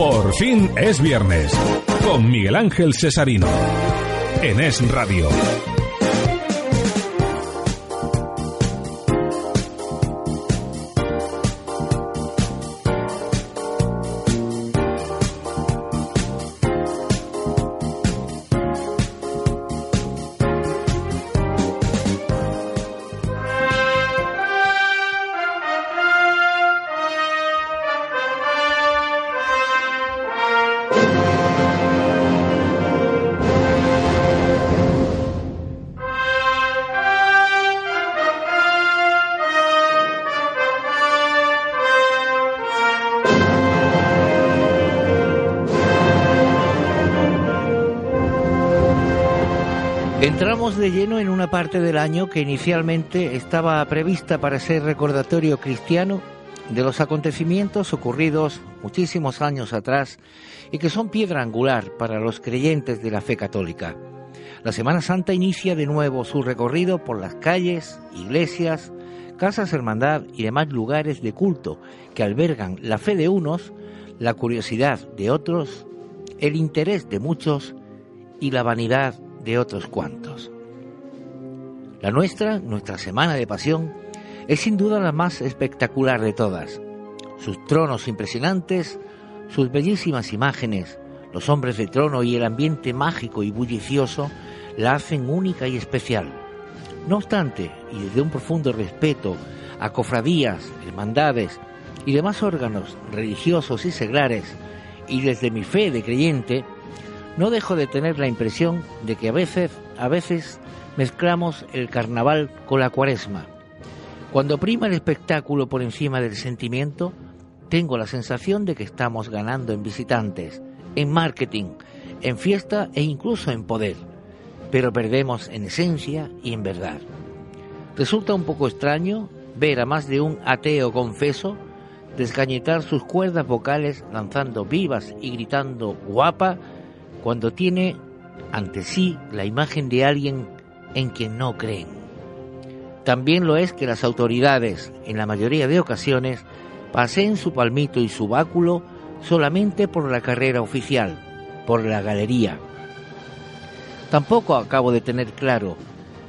Por fin es viernes. Con Miguel Ángel Cesarino. En Es Radio. Entramos de lleno en una parte del año que inicialmente estaba prevista para ser recordatorio cristiano de los acontecimientos ocurridos muchísimos años atrás y que son piedra angular para los creyentes de la fe católica. La Semana Santa inicia de nuevo su recorrido por las calles, iglesias, casas hermandad y demás lugares de culto que albergan la fe de unos, la curiosidad de otros, el interés de muchos y la vanidad de otros cuantos. La nuestra, nuestra Semana de Pasión, es sin duda la más espectacular de todas. Sus tronos impresionantes, sus bellísimas imágenes, los hombres de trono y el ambiente mágico y bullicioso la hacen única y especial. No obstante, y desde un profundo respeto a cofradías, hermandades y demás órganos religiosos y seglares, y desde mi fe de creyente, no dejo de tener la impresión de que a veces, a veces mezclamos el carnaval con la cuaresma. Cuando prima el espectáculo por encima del sentimiento, tengo la sensación de que estamos ganando en visitantes, en marketing, en fiesta e incluso en poder, pero perdemos en esencia y en verdad. Resulta un poco extraño ver a más de un ateo confeso desgañetar sus cuerdas vocales lanzando vivas y gritando guapa cuando tiene ante sí la imagen de alguien en quien no creen. También lo es que las autoridades, en la mayoría de ocasiones, paseen su palmito y su báculo solamente por la carrera oficial, por la galería. Tampoco acabo de tener claro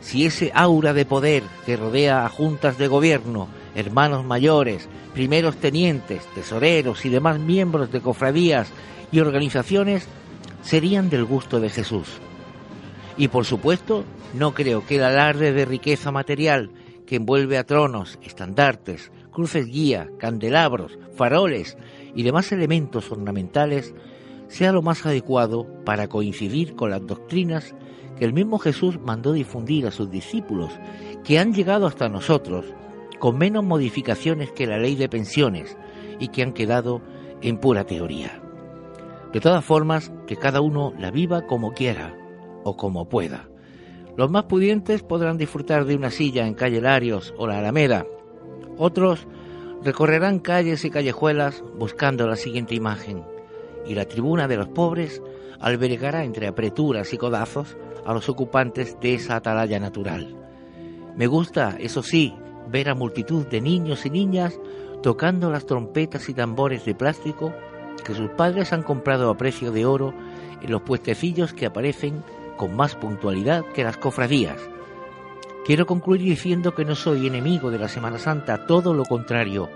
si ese aura de poder que rodea a juntas de gobierno, hermanos mayores, primeros tenientes, tesoreros y demás miembros de cofradías y organizaciones serían del gusto de Jesús. Y por supuesto, no creo que el alarde de riqueza material que envuelve a tronos, estandartes, cruces guía, candelabros, faroles y demás elementos ornamentales sea lo más adecuado para coincidir con las doctrinas que el mismo Jesús mandó difundir a sus discípulos, que han llegado hasta nosotros con menos modificaciones que la ley de pensiones y que han quedado en pura teoría. De todas formas, que cada uno la viva como quiera o como pueda. Los más pudientes podrán disfrutar de una silla en calle Larios o la Alameda. Otros recorrerán calles y callejuelas buscando la siguiente imagen. Y la tribuna de los pobres albergará entre apreturas y codazos a los ocupantes de esa atalaya natural. Me gusta, eso sí, ver a multitud de niños y niñas tocando las trompetas y tambores de plástico que sus padres han comprado a precio de oro en los puestecillos que aparecen con más puntualidad que las cofradías. Quiero concluir diciendo que no soy enemigo de la Semana Santa, todo lo contrario,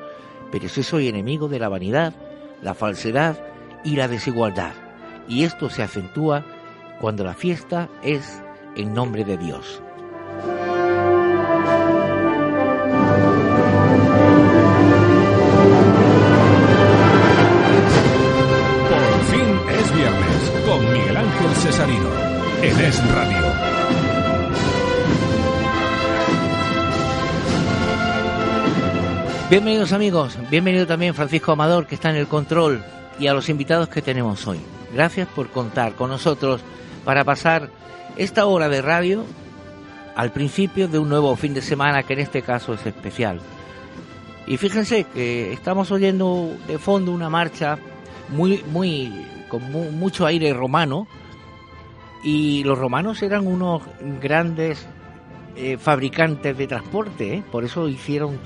pero sí soy enemigo de la vanidad, la falsedad y la desigualdad. Y esto se acentúa cuando la fiesta es en nombre de Dios. Cesarino en Es Radio. Bienvenidos amigos, bienvenido también Francisco Amador que está en el control y a los invitados que tenemos hoy. Gracias por contar con nosotros para pasar esta hora de radio al principio de un nuevo fin de semana que en este caso es especial. Y fíjense que estamos oyendo de fondo una marcha muy, muy, con mucho aire romano, y los romanos eran unos grandes eh, fabricantes de transporte, ¿eh? por eso hicieron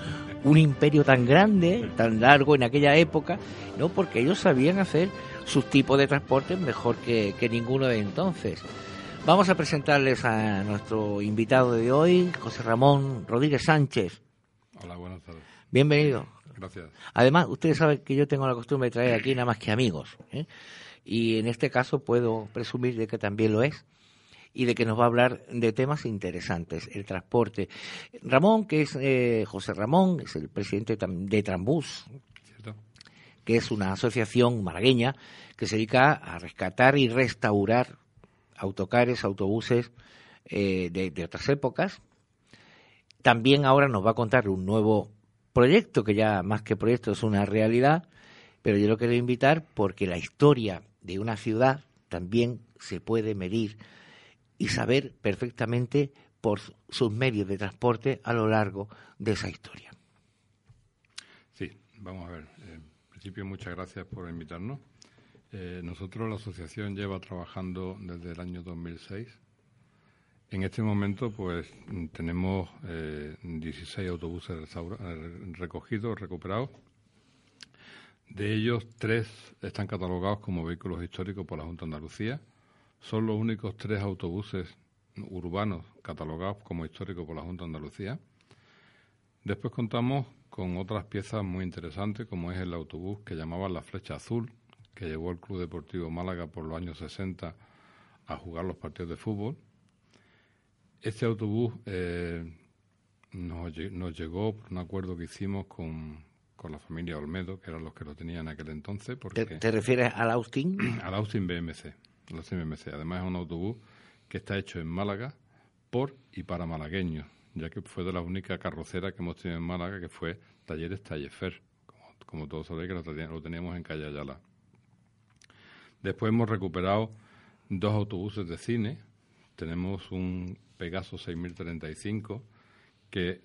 un imperio tan grande, tan largo en aquella época, ¿no? Porque ellos sabían hacer sus tipos de transporte mejor que, que ninguno de entonces. Vamos a presentarles a nuestro invitado de hoy, José Ramón Rodríguez Sánchez. Hola, buenas tardes. Bienvenido. Gracias. Además, ustedes saben que yo tengo la costumbre de traer aquí nada más que amigos. ¿eh? Y en este caso puedo presumir de que también lo es y de que nos va a hablar de temas interesantes, el transporte. Ramón, que es eh, José Ramón, es el presidente de Trambús, ¿Cierto? que es una asociación malagueña que se dedica a rescatar y restaurar autocares, autobuses eh, de, de otras épocas. También ahora nos va a contar un nuevo proyecto, que ya más que proyecto es una realidad, pero yo lo quiero invitar porque la historia de una ciudad también se puede medir y saber perfectamente por sus medios de transporte a lo largo de esa historia. Sí, vamos a ver. Eh, En principio, muchas gracias por invitarnos. Eh, nosotros, la asociación, lleva trabajando desde el año 2006. En este momento, pues, tenemos eh, 16 autobuses eh, recogidos, recuperados. De ellos, tres están catalogados como vehículos históricos por la Junta de Andalucía. Son los únicos tres autobuses urbanos catalogados como históricos por la Junta de Andalucía. Después contamos con otras piezas muy interesantes, como es el autobús que llamaban la Flecha Azul, que llevó el Club Deportivo Málaga por los años 60 a jugar los partidos de fútbol. Este autobús eh, nos llegó por un acuerdo que hicimos con, con la familia Olmedo, que eran los que lo tenían en aquel entonces, porque ¿Te, te refieres al Austin? al Austin BMC. al Austin BMC. Además es un autobús que está hecho en Málaga por y para malagueños, ya que fue de la única carrocera que hemos tenido en Málaga, que fue Talleres Tallefer, como, como todos sabéis que lo teníamos en Calle Ayala. Después hemos recuperado dos autobuses de cine. Tenemos un Pegaso 6035 que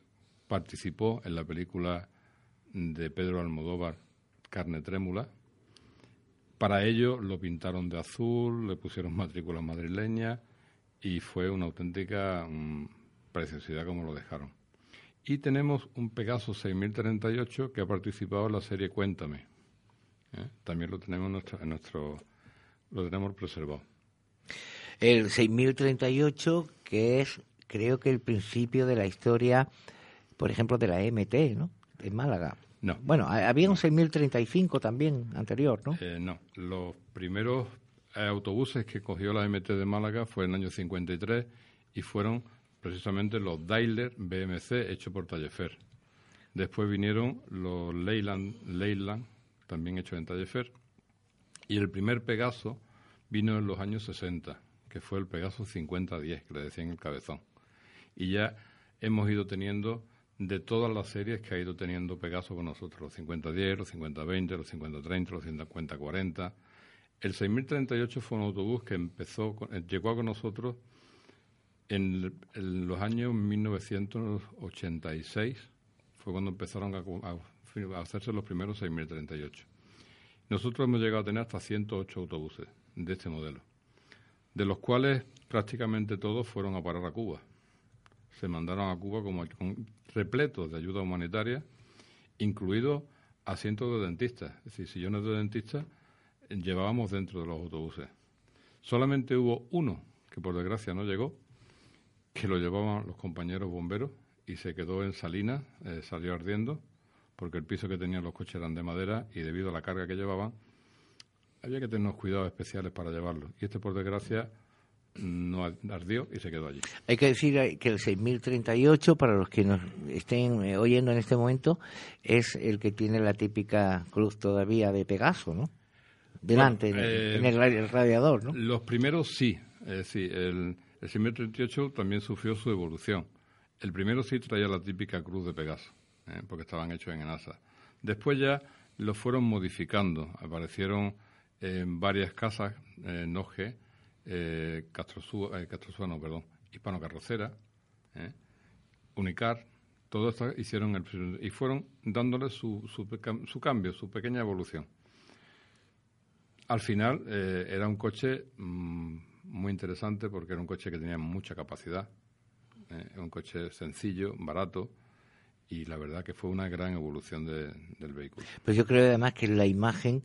participó en la película de Pedro Almodóvar, Carne Trémula. Para ello lo pintaron de azul, le pusieron matrícula madrileña y fue una auténtica mm, preciosidad como lo dejaron. Y tenemos un Pegaso 6038 que ha participado en la serie Cuéntame. ¿eh? También lo tenemos en nuestro, en nuestro lo tenemos preservado. El 6038, que es, creo que el principio de la historia, por ejemplo, de la MT, ¿no? En Málaga. No. Bueno, ha- había un 6035 también anterior, ¿no? Eh, no, los primeros eh, autobuses que cogió la MT de Málaga fue en el año 53 y fueron precisamente los Daimler BMC hechos por Tallefer. Después vinieron los Leyland, Leyland también hechos en Tallefer. Y el primer Pegaso vino en los años 60, que fue el Pegaso 5010, que le decían el cabezón. Y ya hemos ido teniendo de todas las series que ha ido teniendo Pegaso con nosotros, los 5010, los 5020, los 5030, los 5040. El 6038 fue un autobús que empezó, eh, llegó con nosotros en, los años 1986, fue cuando empezaron a- a hacerse los primeros 6038. Nosotros hemos llegado a tener hasta 108 autobuses de este modelo, de los cuales prácticamente todos fueron a parar a Cuba. Se mandaron a Cuba como repletos de ayuda humanitaria, incluidos asientos de dentistas, es decir, sillones de dentistas llevábamos dentro de los autobuses. Solamente hubo uno que por desgracia no llegó, que lo llevaban los compañeros bomberos y se quedó en Salinas, eh, salió ardiendo, porque el piso que tenían los coches eran de madera y debido a la carga que llevaban, había que tener unos cuidados especiales para llevarlo. Y este, por desgracia, no ardió y se quedó allí. Hay que decir eh, que el 6038, para los que nos estén eh, oyendo en este momento, es el que tiene la típica cruz todavía de Pegaso, ¿no? Delante, Bueno, en, el- eh, en el, ra- el radiador, ¿no? Los primeros sí, es decir, el, el 638 también sufrió su evolución. El primero sí traía la típica cruz de Pegaso, ¿eh? porque estaban hechos en ENASA. Después ya lo fueron modificando, aparecieron en varias casas, eh, Noge, eh, Castrosúa, eh, perdón, Hispano Carrocera, ¿eh? Unicar, todo esto hicieron el, y fueron dándole su, cambio, su pequeña evolución. Al final eh, era un coche mm, muy interesante porque era un coche que tenía mucha capacidad, un coche sencillo, barato y la verdad que fue una gran evolución de- del vehículo. Pues yo creo además que la imagen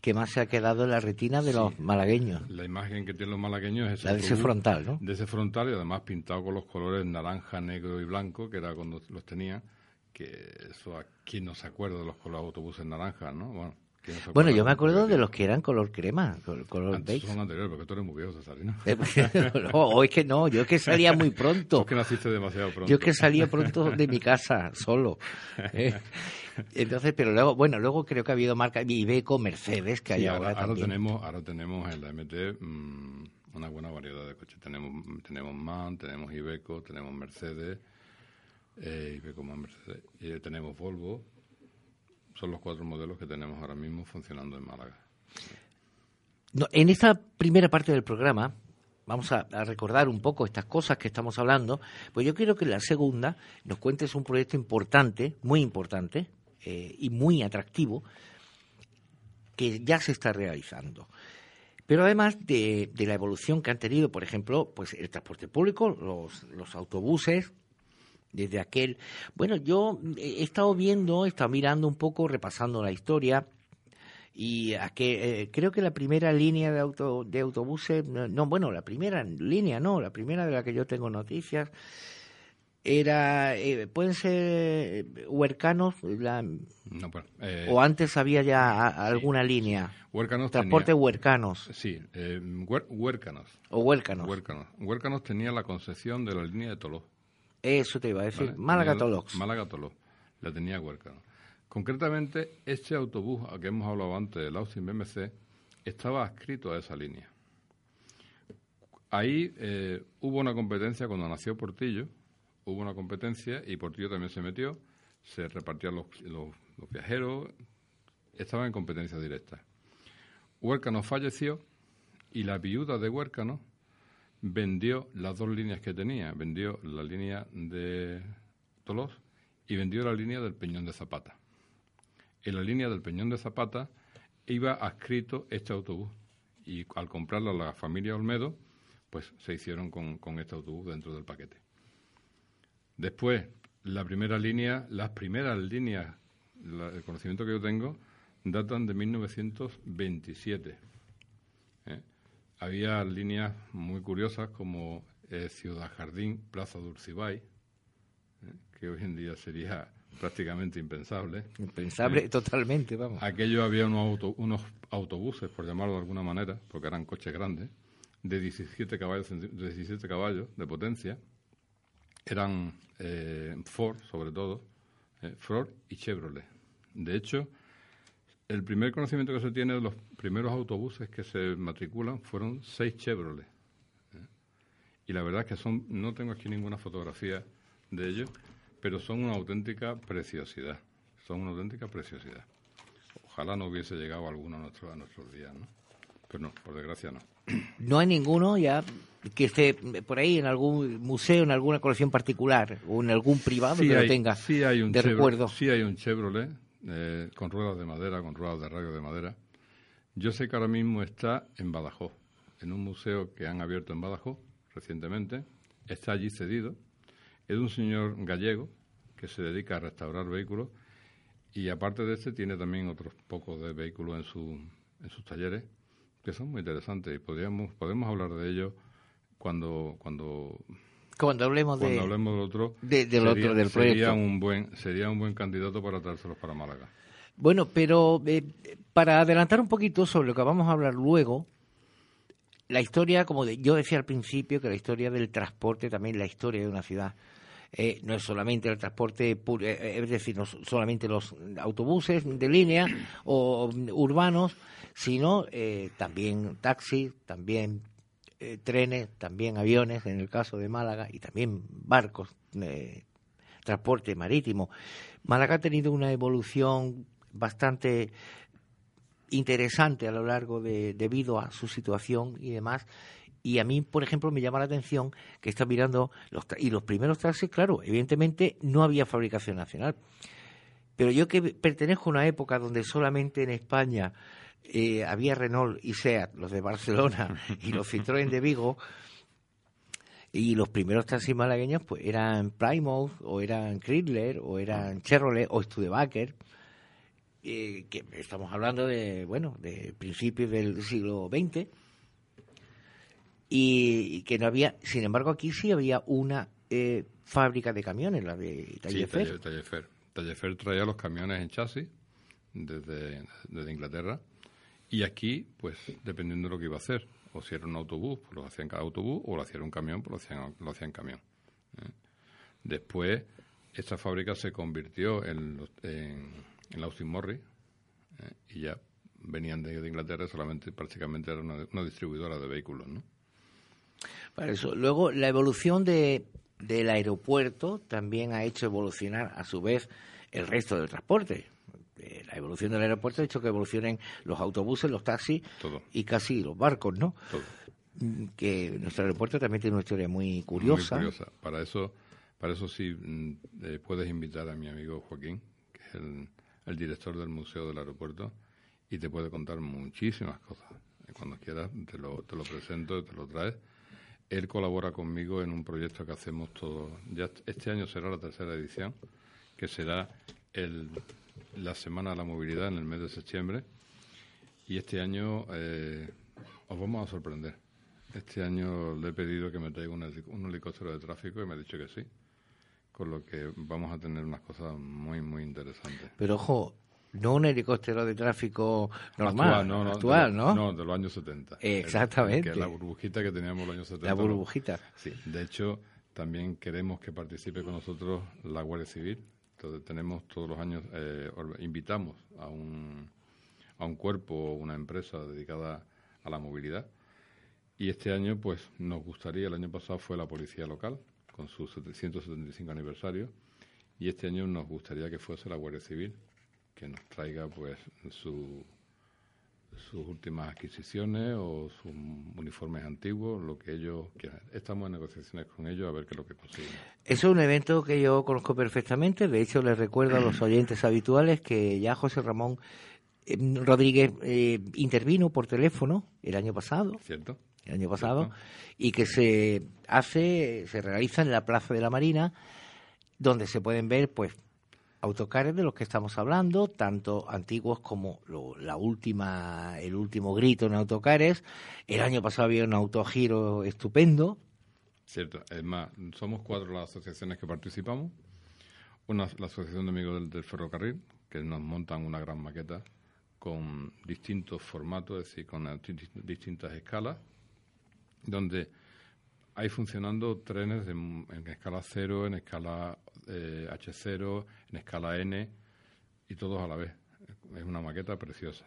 que más se ha quedado en la retina de los malagueños. La imagen que tienen los malagueños es la de ese frontal, ¿no? De ese frontal y además pintado con los colores naranja, negro y blanco, que era cuando los tenía, que eso aquí no se acuerda de los colores autobuses naranjas, ¿no? Bueno, bueno, yo me acuerdo de los que eran color crema, color Antes beige. son anteriores, porque tú eres muy viejo, Cesarino. Eh, no, o es que no, yo es que salía muy pronto. Tú que naciste demasiado pronto. Yo es que salía pronto de mi casa, solo. ¿eh? Entonces, pero luego, bueno, luego creo que ha habido marcas, Ibeco, Mercedes, que hay ahora, ahora, tenemos, ahora tenemos en la MT mm, una buena variedad de coches. Tenemos, tenemos MAN, tenemos Ibeco, tenemos Mercedes, eh, Ibeco más Mercedes, y tenemos Volvo, son los cuatro modelos que tenemos ahora mismo funcionando en Málaga. en esta primera parte del programa vamos a, recordar un poco estas cosas que estamos hablando, pues yo quiero que la segunda nos cuentes un proyecto importante, muy importante eh, y muy atractivo, que ya se está realizando. Pero además de, la evolución que han tenido, por ejemplo, pues el transporte público, los autobuses, desde aquel. Bueno, yo he estado viendo, he estado mirando un poco, repasando la historia. Y a que, eh, creo que la primera línea de, auto, de autobuses, no, bueno, la primera línea no, la primera de la que yo tengo noticias, era, eh, pueden ser eh, huercanos, o antes había ya alguna línea. Huercanos Transporte huercanos. Sí, huercanos. O huercanos. Huercanos. Huercanos tenía la concesión de la línea de Toló. Eso te iba a decir. Málaga Tolox. Málaga Tolox. La tenía Huércano. Concretamente, este autobús a que hemos hablado antes, el Austin BMC, estaba adscrito a esa línea. Ahí eh, hubo una competencia cuando nació Portillo, hubo una competencia y Portillo también se metió, se repartían los, los, viajeros, estaba en competencia directa. Huércano falleció y la viuda de Huércano vendió las dos líneas que tenía. Vendió la línea de Tolos y vendió la línea del Peñón de Zapata. En la línea del Peñón de Zapata iba adscrito este autobús y al comprarlo a la familia Olmedo, pues se hicieron con, este autobús dentro del paquete. Después, la primera línea, las primeras líneas, el conocimiento que yo tengo, datan de 1927 había líneas muy curiosas como eh, Ciudad Jardín, Plaza Dulcibay, eh, que hoy en día sería prácticamente impensable. Impensable eh, totalmente, vamos. Aquello había unos, unos autobuses, por llamarlo de alguna manera, porque eran coches grandes, de 17 caballos, de 17 caballos de potencia. Eran Ford, sobre todo, Ford y Chevrolet. De hecho, el primer conocimiento que se tiene de los primeros autobuses que se matriculan fueron seis Chevrolet. ¿eh? Y la verdad es que son, no tengo aquí ninguna fotografía de ellos, pero son una auténtica preciosidad. Son una auténtica preciosidad. Ojalá no hubiese llegado alguno a, nuestro, a nuestros días, ¿no? Pero no, por desgracia no. No hay ninguno ya que esté por ahí en algún museo, en alguna colección particular o en algún privado que lo tenga sí hay un de recuerdo. Sí hay un Chevrolet eh, con ruedas de madera, con ruedas de radio de madera. Yo sé que ahora mismo está en Badajoz, en un museo que han abierto en Badajoz recientemente. Está allí cedido. Es un señor gallego que se dedica a restaurar vehículos y aparte de este tiene también otros pocos de vehículos en, su, en sus talleres que son muy interesantes y podríamos, podemos hablar de ellos cuando, cuando cuando hablemos de hablemos del otro, del otro del proyecto. Sería un buen sería un buen candidato para traérselos para Málaga. Bueno, pero eh, para adelantar un poquito sobre lo que vamos a hablar luego, la historia, como yo decía al principio, que la historia del transporte, también la historia de una ciudad, eh, no es solamente el transporte, eh, es decir, no solamente los autobuses de línea o urbanos, sino también taxis, también eh, trenes, también aviones, en el caso de Málaga, y también barcos, eh, transporte marítimo. Málaga ha tenido una evolución bastante interesante a lo largo de, debido a su situación y demás. Y a mí, por ejemplo, me llama la atención que está mirando los y los primeros taxis, claro, evidentemente no había fabricación nacional. Pero yo que pertenezco a una época donde solamente en España eh, había Renault y SEAT, los de Barcelona, y los Citroën de Vigo, y los primeros taxis malagueños pues eran Plymouth, o eran Chrysler, o eran Chevrolet, o Studebaker. eh, que estamos hablando de, bueno, de principios del siglo XX, y, que no había, sin embargo, aquí sí había una eh, fábrica de camiones, la de Tallefer. Sí, Tallefer. Tallefer traía los camiones en chasis desde, desde Inglaterra, y aquí, pues, dependiendo de lo que iba a hacer, o si era un autobús, pues lo hacía en cada autobús, o lo hacía en un camión, pues lo hacían, lo hacía en camión. ¿eh? Después, esta fábrica se convirtió en, en, en la Austin Morris ¿eh? y ya venían de, Inglaterra solamente prácticamente era una, distribuidora de vehículos, ¿no? Para eso. Luego, la evolución de, del aeropuerto también ha hecho evolucionar, a su vez, el resto del transporte. Eh, la evolución del aeropuerto ha hecho que evolucionen los autobuses, los taxis y casi los barcos, ¿no? Todo. Mm, que nuestro aeropuerto también tiene una historia muy curiosa. Muy curiosa. Para eso para eso sí mm, eh, puedes invitar a mi amigo Joaquín, que es el, director del Museo del Aeropuerto, y te puede contar muchísimas cosas. Cuando quieras te lo, te lo presento, te lo traes. Él colabora conmigo en un proyecto que hacemos todos. Ya este año será la tercera edición, que será el, la Semana de la Movilidad en el mes de septiembre. Y este año eh, os vamos a sorprender. Este año le he pedido que me traiga un, un helicóptero de tráfico y me ha dicho que sí con lo que vamos a tener unas cosas muy, muy interesantes. Pero ojo, no un helicóptero de tráfico normal, actual, ¿no? ¿no? de los años 70. Exactamente. la burbujita que teníamos en los años 70. La burbujita. Sí, de hecho, también queremos que participe con nosotros la Guardia Civil. Entonces, tenemos todos los años, eh, invitamos a un, a un cuerpo o una empresa dedicada a la movilidad. Y este año, pues, nos gustaría, el año pasado fue la policía local, con su 175 aniversario y este año nos gustaría que fuese la Guardia Civil que nos traiga pues su, sus últimas adquisiciones o sus uniformes antiguos, lo que ellos quieran. Estamos en negociaciones con ellos a ver qué es lo que consiguen. Es un evento que yo conozco perfectamente, de hecho les recuerdo a los oyentes habituales que ya José Ramón eh, Rodríguez eh, intervino por teléfono el año pasado. ¿Cierto? el año pasado, y que se hace, se realiza en la Plaza de la Marina, donde se pueden ver, pues, autocares de los que estamos hablando, tanto antiguos como la última, el último grito en autocares. El año pasado había un autogiro estupendo. Cierto, es más, somos cuatro las asociaciones que participamos. Una, la Asociación de Amigos del, Ferrocarril, que nos montan una gran maqueta con distintos formatos, es decir, con distintas escalas, donde hay funcionando trenes en, escala 0, en escala eh, H0, en escala N y todos a la vez. Es una maqueta preciosa.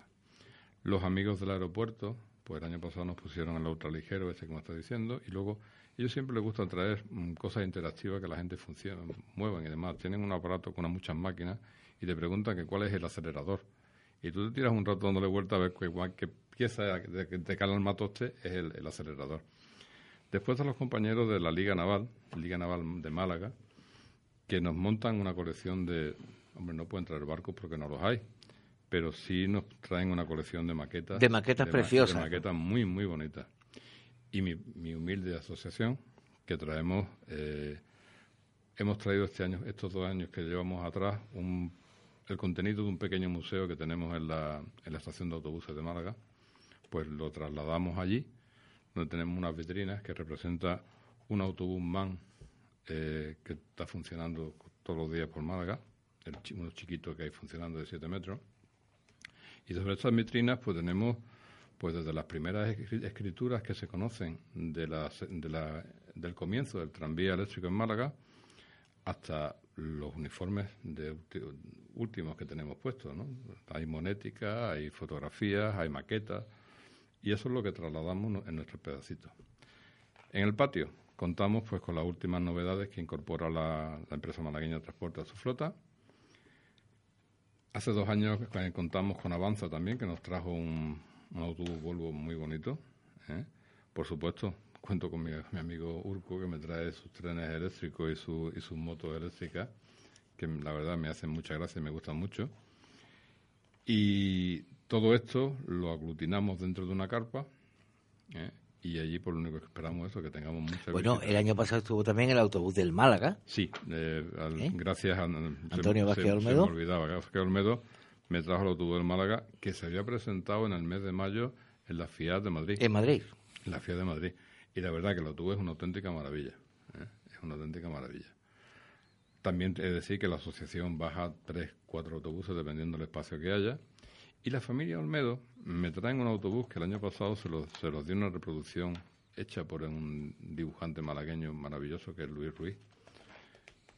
Los amigos del aeropuerto, pues el año pasado nos pusieron el ultraligero, ese que me está diciendo, y luego ellos siempre les gusta traer mm, cosas interactivas que la gente funcione, muevan y demás. Tienen un aparato con muchas máquinas y te preguntan que cuál es el acelerador. Y tú te tiras un rato dándole vuelta a ver qué, pieza de, de, cala el matoste es el acelerador. Después a los compañeros de la Liga Naval, Liga Naval de Málaga, que nos montan una colección de, hombre, no pueden traer barcos porque no los hay, pero sí nos traen una colección de maquetas. De maquetas preciosas. De maquetas muy, muy bonitas. Y mi, humilde asociación, que traemos, eh, hemos traído este año, estos dos años que llevamos atrás, un, el contenido de un pequeño museo que tenemos en la, en la estación de autobuses de Málaga, pues lo trasladamos allí donde tenemos unas vitrinas que representa un autobús MAN eh, que está funcionando todos los días por Málaga, el, uno chiquito que hay funcionando de 7 metros. Y sobre estas vitrinas pues tenemos pues desde las primeras escrituras que se conocen de de del comienzo del tranvía eléctrico en Málaga hasta los uniformes de últimos que tenemos puestos. ¿no? Hay monética, hay fotografías, hay maquetas, y eso es lo que trasladamos en nuestro pedacito. En el patio contamos pues con las últimas novedades que incorpora la, empresa malagueña de transporte a su flota. Hace dos años contamos con Avanza también, que nos trajo un, autobús Volvo muy bonito. ¿eh? Por supuesto, cuento con mi, amigo Urco, que me trae sus trenes eléctricos y, su, y sus motos eléctricas, que la verdad me hacen mucha gracia y me gustan mucho. Y todo esto lo aglutinamos dentro de una carpa ¿eh? Y allí por lo único que esperamos es que tengamos mucha Bueno, el año pasado estuvo también el autobús del Málaga. Sí, eh, ¿Eh? gracias a Antonio Vázquez Olmedo. Se me olvidaba, Vázquez Olmedo me trajo el autobús del Málaga que se había presentado en el mes de mayo en la FIAT de Madrid. En Madrid. En la FIAT de Madrid. Y la verdad que el autobús es una auténtica maravilla. ¿eh? Es una auténtica maravilla. También de decir que la asociación baja tres, cuatro autobuses dependiendo del espacio que haya. Y la familia Olmedo me traen un autobús que el año pasado se los, se los dio una reproducción hecha por un dibujante malagueño maravilloso que es Luis Ruiz.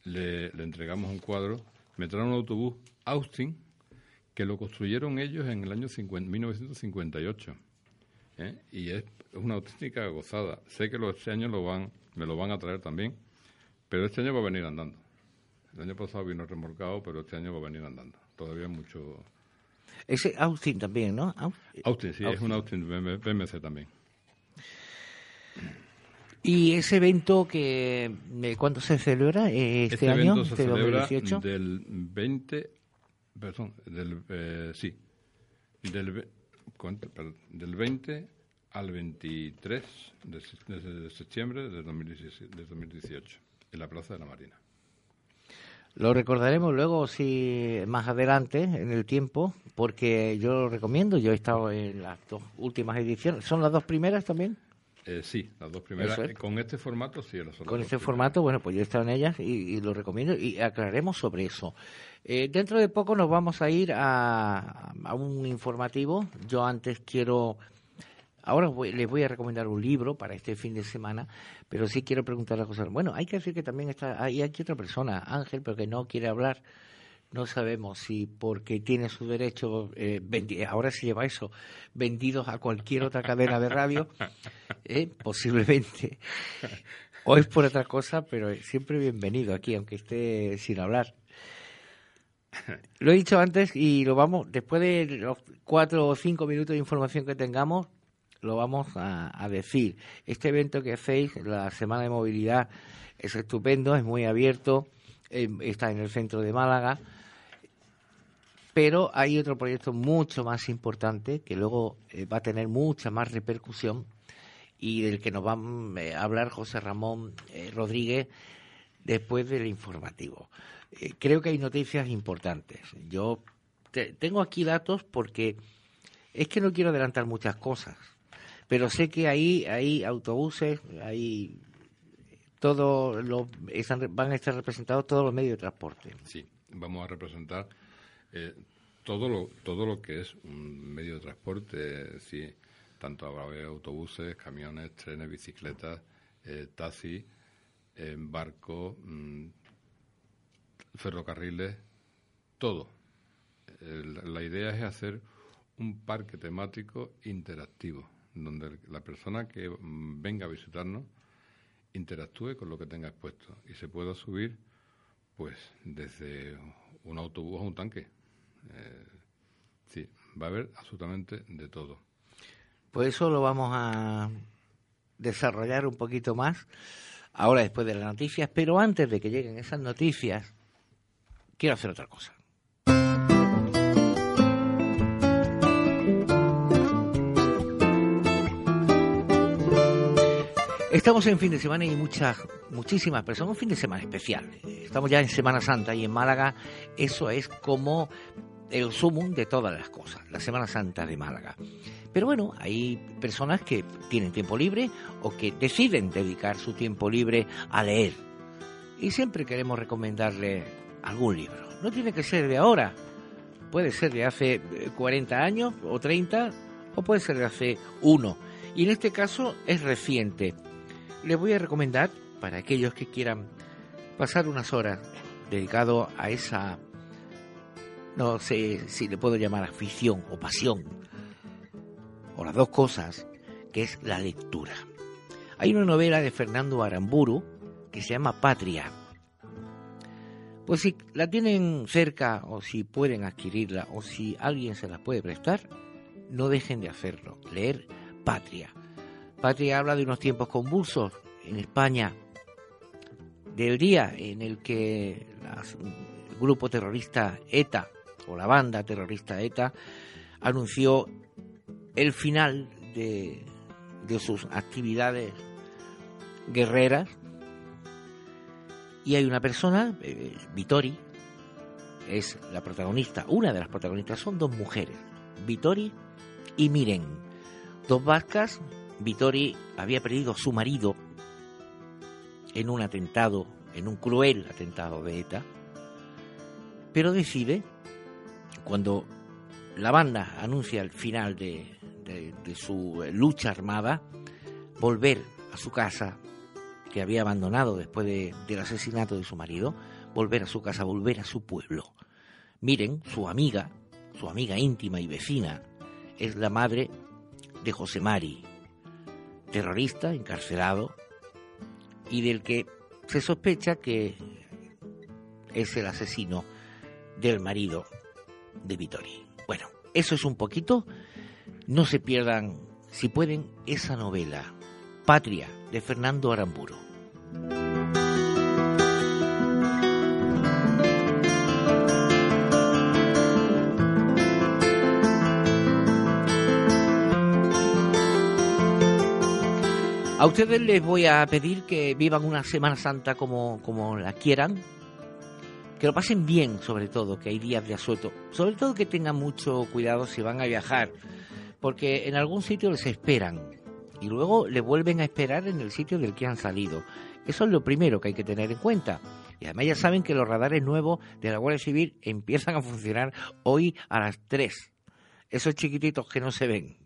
Le, entregamos un cuadro. Me traen un autobús Austin que lo construyeron ellos en el año 1958. ¿eh? Y es una auténtica gozada. Sé que este año lo van, me lo van a traer también, pero este año va a venir andando. El año pasado vino remolcado, pero este año va a venir andando. Todavía mucho. Ese Austin también, ¿no? Austin, sí, es un Austin BMC también. ¿Y ese evento que cuándo se celebra este, este año? Evento se celebra del 20, perdón, del eh, sí, del, del 20 al 23 de, septiembre de 2018 en la Plaza de la Marina. Lo recordaremos luego, si más adelante en el tiempo, porque yo lo recomiendo. Yo he estado en las dos últimas ediciones. ¿Son las dos primeras también? Eh, sí, las dos primeras. Con este formato, sí. Las Con este formato, bueno, pues yo he estado en ellas y, lo recomiendo y aclararemos sobre eso. Eh, dentro de poco nos vamos a ir a, a un informativo. Yo antes quiero Ahora les voy a recomendar un libro para este fin de semana, pero sí quiero preguntar a José. Bueno, hay que decir que también está hay aquí otra persona, Ángel, pero que no quiere hablar. No sabemos si porque tiene su derecho, eh, ahora se lleva eso, vendidos a cualquier otra cadena de radio, eh, posiblemente. O es por otra cosa, pero siempre bienvenido aquí, aunque esté sin hablar. Lo he dicho antes y lo vamos, después de los cuatro o cinco minutos de información que tengamos, lo vamos a, decir. Este evento que hacéis, la Semana de Movilidad, es estupendo, es muy abierto, eh, está en el centro de Málaga, pero hay otro proyecto mucho más importante que luego eh, va a tener mucha más repercusión y del que nos va a eh, hablar José Ramón Rodríguez después del informativo. creo que hay noticias importantes. Yo tengo aquí datos porque es que no quiero adelantar muchas cosas pero sé que ahí hay autobuses, hay todo lo, van a estar representados todos los medios de transporte. Sí, vamos a representar eh, todo lo todo lo que es un medio de transporte, sí, tanto autobuses, camiones, trenes, bicicletas, eh, taxis, eh, barcos, mm, ferrocarriles, todo. la idea es hacer un parque temático interactivo donde la persona que mm, venga a visitarnos interactúe con lo que tenga expuesto y se pueda subir pues desde un autobús a un tanque. Eh, sí, va a haber absolutamente de todo. Pues eso lo vamos a desarrollar un poquito más ahora después de las noticias, pero antes de que lleguen esas noticias, quiero hacer otra cosa. Estamos en fin de semana y muchas, muchísimas personas, un fin de semana especial. Estamos ya en Semana Santa y en Málaga eso es como el sumum de todas las cosas, la Semana Santa de Málaga. Pero bueno, hay personas que tienen tiempo libre o que deciden dedicar su tiempo libre a leer. Y siempre queremos recomendarle algún libro. No tiene que ser de ahora, puede ser de hace 40 años o 30 o puede ser de hace uno. Y en este caso es reciente les voy a recomendar para aquellos que quieran pasar unas horas dedicado a esa, no sé si le puedo llamar afición o pasión, o las dos cosas, que es la lectura. Hay una novela de Fernando Aramburu que se llama Patria. Pues si la tienen cerca o si pueden adquirirla o si alguien se la puede prestar, no dejen de hacerlo. Leer Patria Patria habla de unos tiempos convulsos en España, del día en el que el grupo terrorista ETA o la banda terrorista ETA anunció el final de, sus actividades guerreras y hay una persona, eh, Vitori, es la protagonista, una de las protagonistas, son dos mujeres, Vitori y Miren. Dos vascas, Vitori había perdido a su marido en un atentado, en un cruel atentado de ETA, pero decide, cuando la banda anuncia el final de, su lucha armada, volver a su casa, que había abandonado después del asesinato de su marido, volver a su casa, volver a su pueblo. Miren, su amiga, su amiga íntima y vecina, es la madre de José Mari, terrorista, encarcelado, y del que se sospecha que es el asesino del marido de Vittori. Bueno, eso es un poquito. No se pierdan, si pueden, esa novela, Patria, de Fernando Aramburo. A ustedes les voy a pedir que vivan una Semana Santa como, como la quieran, que lo pasen bien sobre todo, que hay días de asueto, sobre todo que tengan mucho cuidado si van a viajar, porque en algún sitio les esperan y luego le vuelven a esperar en el sitio del que han salido. Eso es lo primero que hay que tener en cuenta. Y además ya saben que los radares nuevos de la Guardia Civil empiezan a funcionar hoy a las 3. Esos chiquititos que no se ven.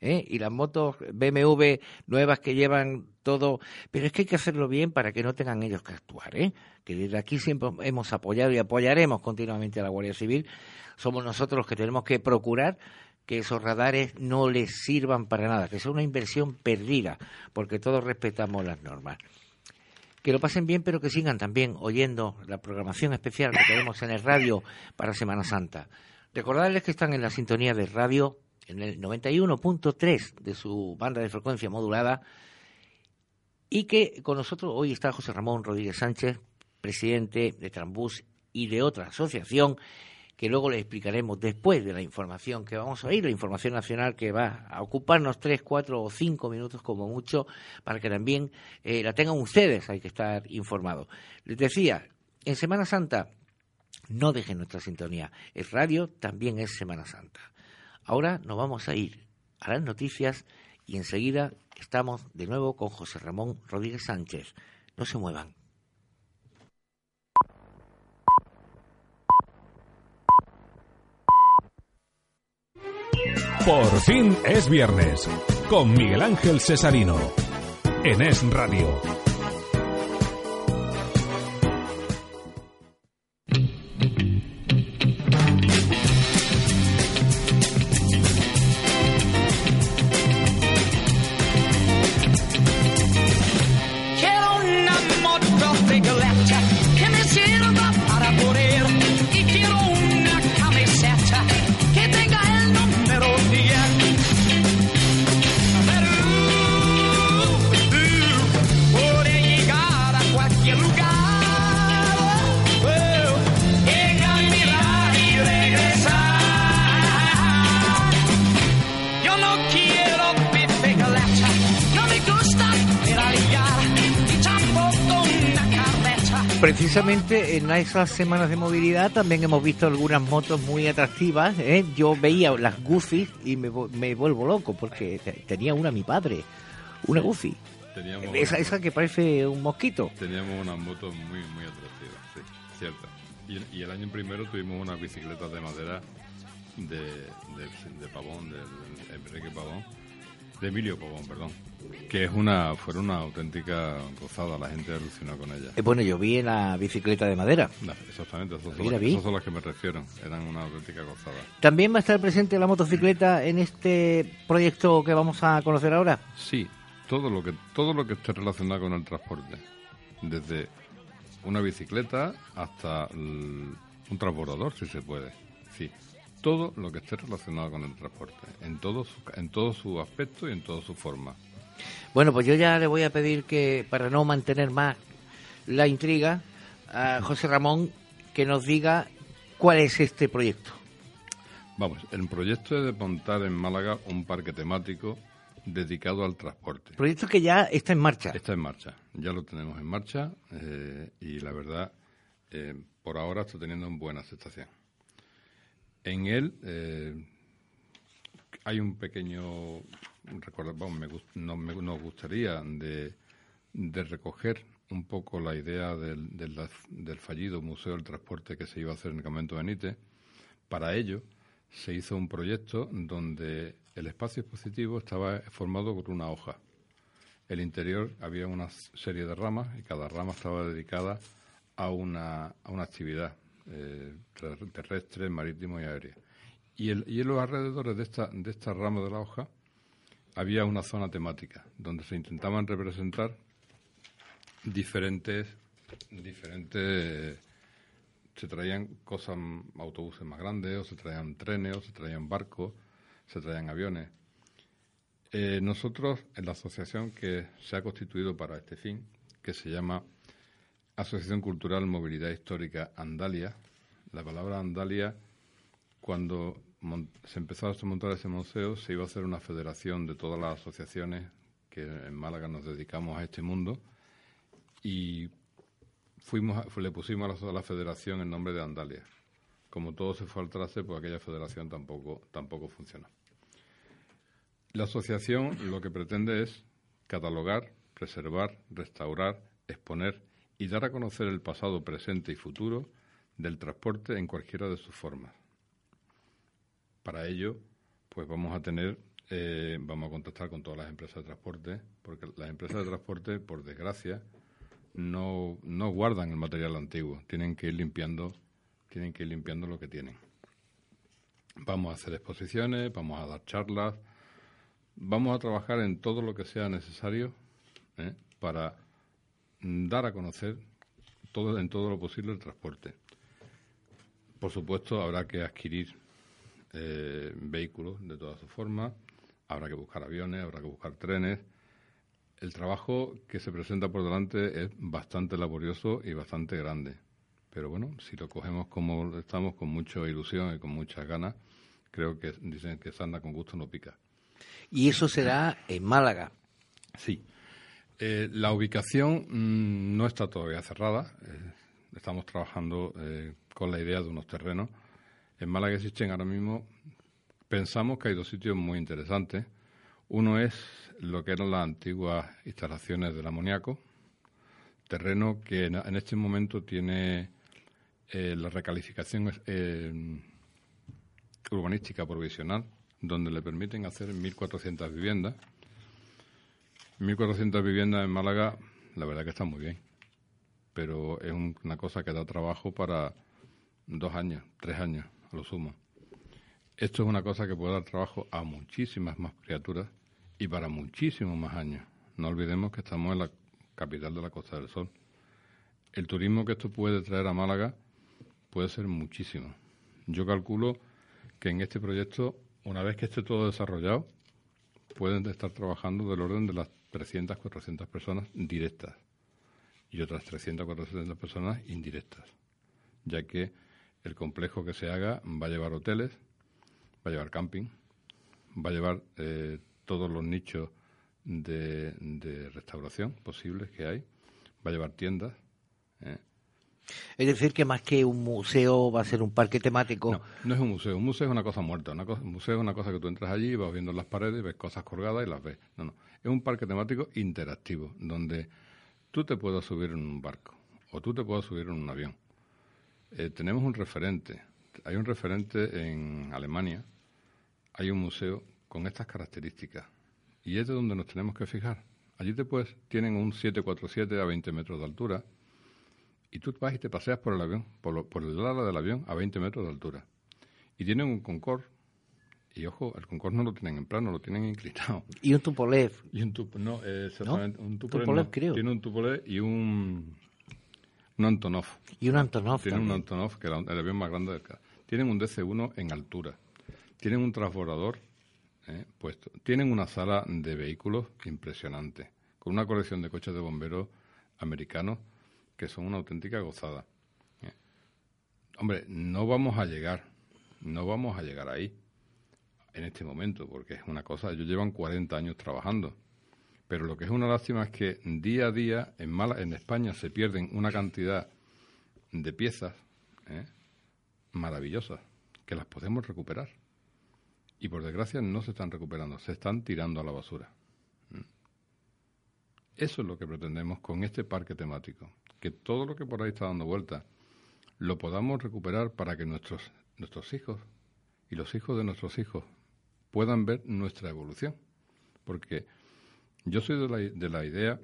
¿Eh? y las motos BMW nuevas que llevan todo, pero es que hay que hacerlo bien para que no tengan ellos que actuar, ¿eh? que desde aquí siempre hemos apoyado y apoyaremos continuamente a la Guardia Civil, somos nosotros los que tenemos que procurar que esos radares no les sirvan para nada, que sea una inversión perdida, porque todos respetamos las normas. Que lo pasen bien, pero que sigan también oyendo la programación especial que tenemos en el radio para Semana Santa. Recordarles que están en la sintonía de radio en el 91.3 de su banda de frecuencia modulada y que con nosotros hoy está José Ramón Rodríguez Sánchez, presidente de Trambús y de otra asociación que luego le explicaremos después de la información que vamos a oír, la información nacional que va a ocuparnos tres, cuatro o cinco minutos como mucho, para que también eh, la tengan ustedes, hay que estar informados. Les decía, en Semana Santa no dejen nuestra sintonía, es radio, también es Semana Santa. Ahora nos vamos a ir a las noticias y enseguida estamos de nuevo con José Ramón Rodríguez Sánchez. No se muevan. Por fin es viernes, con Miguel Ángel Cesarino, en Es Radio. Precisamente en esas semanas de movilidad también hemos visto algunas motos muy atractivas. ¿eh? Yo veía las Goofy y me, vuelvo loco porque tenía una mi padre, una Goofy. Esa, esa que parece un mosquito. Teníamos unas motos muy, muy atractivas, sí, cierto. Y, el año primero tuvimos unas bicicletas de madera de, de, Pavón, de Enrique Pavón, de Emilio Pavón, perdón que es una fue una auténtica gozada, la gente alucinó con ella. Eh, bueno, yo vi la bicicleta de madera. exactamente, esas son, las, que me refiero, eran una auténtica gozada. ¿También va a estar presente la motocicleta en este proyecto que vamos a conocer ahora? Sí, todo lo que todo lo que esté relacionado con el transporte, desde una bicicleta hasta un transbordador, si se puede. Sí, todo lo que esté relacionado con el transporte, en todo su, en todo su aspecto y en toda su forma. Bueno, pues yo ya le voy a pedir que, para no mantener más la intriga, a José Ramón que nos diga cuál es este proyecto. Vamos, el proyecto es de montar en Málaga un parque temático dedicado al transporte. Proyecto que ya está en marcha. Está en marcha, ya lo tenemos en marcha eh, y la verdad eh, por ahora está teniendo buena aceptación. En él eh, hay un pequeño recuerdo, me, no, me, nos gustaría de, recoger un poco la idea del, del, fallido Museo del Transporte que se iba a hacer en el Campamento Benítez. Para ello se hizo un proyecto donde el espacio expositivo estaba formado por una hoja. El interior había una serie de ramas y cada rama estaba dedicada a una, a una actividad eh, terrestre, marítimo y aérea. Y, el, y en los alrededores de esta, de esta rama de la hoja había una zona temática donde se intentaban representar diferentes, diferentes se traían cosas, autobuses más grandes, o se traían trenes, o se traían barcos, se traían aviones. Eh, nosotros, en la asociación que se ha constituido para este fin, que se llama Asociación Cultural Movilidad Histórica Andalia, la palabra Andalia, cuando se empezó a montar ese museo, se iba a hacer una federación de todas las asociaciones que en Málaga nos dedicamos a este mundo y fuimos le pusimos a la, federación el nombre de Andalia. Como todo se fue al traste, pues aquella federación tampoco, tampoco funcionó. La asociación lo que pretende es catalogar, preservar, restaurar, exponer y dar a conocer el pasado, presente y futuro del transporte en cualquiera de sus formas para ello, pues vamos a tener, eh, vamos a contactar con todas las empresas de transporte, porque las empresas de transporte, por desgracia, no, no guardan el material antiguo, tienen que ir limpiando, tienen que ir limpiando lo que tienen. Vamos a hacer exposiciones, vamos a dar charlas, vamos a trabajar en todo lo que sea necesario ¿eh? para dar a conocer todo, en todo lo posible el transporte. Por supuesto, habrá que adquirir eh, vehículos de todas sus formas, habrá que buscar aviones, habrá que buscar trenes. El trabajo que se presenta por delante es bastante laborioso y bastante grande. Pero bueno, si lo cogemos como estamos, con mucha ilusión y con muchas ganas, creo que dicen que anda con gusto no pica. ¿Y eso será en Málaga? Sí. Eh, la ubicación mm, no está todavía cerrada. Eh, estamos trabajando eh, con la idea de unos terrenos en Málaga existen ahora mismo, pensamos que hay dos sitios muy interesantes. Uno es lo que eran las antiguas instalaciones del amoníaco, terreno que en, este momento tiene eh, la recalificación eh, urbanística provisional, donde le permiten hacer 1.400 viviendas. 1.400 viviendas en Málaga, la verdad que está muy bien, pero es una cosa que da trabajo para dos años, tres años a lo sumo. Esto es una cosa que puede dar trabajo a muchísimas más criaturas y para muchísimos más años. No olvidemos que estamos en la capital de la Costa del Sol. El turismo que esto puede traer a Málaga puede ser muchísimo. Yo calculo que en este proyecto, una vez que esté todo desarrollado, pueden estar trabajando del orden de las 300, 400 personas directas y otras 300, 400 personas indirectas, ya que el complejo que se haga va a llevar hoteles, va a llevar camping, va a llevar eh, todos los nichos de, restauración posibles que hay, va a llevar tiendas. ¿eh? Es decir, que más que un museo va a ser un parque temático. No, no es un museo. Un museo es una cosa muerta. un museo es una cosa que tú entras allí, vas viendo las paredes, ves cosas colgadas y las ves. No, no. Es un parque temático interactivo, donde tú te puedas subir en un barco o tú te puedas subir en un avión eh, tenemos un referente. Hay un referente en Alemania. Hay un museo con estas características. Y es de donde nos tenemos que fijar. Allí después tienen un 747 a 20 metros de altura. Y tú vas y te paseas por el avión, por, por el lado del avión, a 20 metros de altura. Y tienen un Concorde y ojo, el Concorde no lo tienen en plano, lo tienen inclinado. Y un Tupolev. Y un no, exactamente, un Tupolev, creo. Tiene un Tupolev y un un Antonov. Y un Antonov. Tienen un Antonov, que era el avión más grande del Tienen un DC-1 en altura. Tienen un transbordador eh, puesto. Tienen una sala de vehículos impresionante, con una colección de coches de bomberos americanos que son una auténtica gozada. Eh. Hombre, no vamos a llegar, no vamos a llegar ahí en este momento, porque es una cosa, ellos llevan 40 años trabajando pero lo que es una lástima es que día a día en, España se pierden una cantidad de piezas ¿eh? maravillosas que las podemos recuperar. Y por desgracia no se están recuperando, se están tirando a la basura. ¿Mm? Eso es lo que pretendemos con este parque temático, que todo lo que por ahí está dando vuelta lo podamos recuperar para que nuestros, nuestros hijos y los hijos de nuestros hijos puedan ver nuestra evolución. Porque yo soy de la, de la idea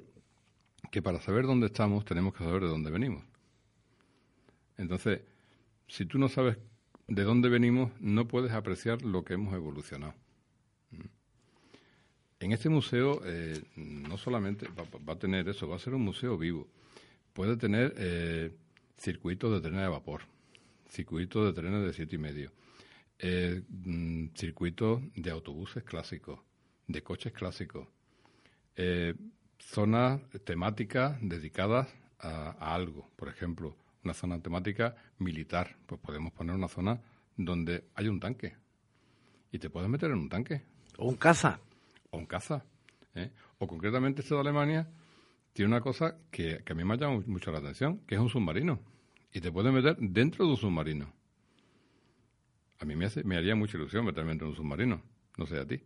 que para saber dónde estamos tenemos que saber de dónde venimos. Entonces, si tú no sabes de dónde venimos, no puedes apreciar lo que hemos evolucionado. En este museo eh, no solamente va, a tener eso, va a ser un museo vivo. Puede tener eh, circuitos de trenes de vapor, circuitos de trenes de siete y medio, eh, mm, circuitos de autobuses clásicos, de coches clásicos, zonas temáticas dedicadas a algo, por ejemplo, una zona temática militar, pues podemos poner una zona donde hay un tanque. Y te puedes meter en un tanque. O un caza. O un caza. ¿eh? O concretamente este de Alemania tiene una cosa que, a mí me ha llamado mucho la atención, que es un submarino. Y te puedes meter dentro de un submarino. A mí me, hace, me haría mucha ilusión meterme dentro de un submarino. No sé a ti.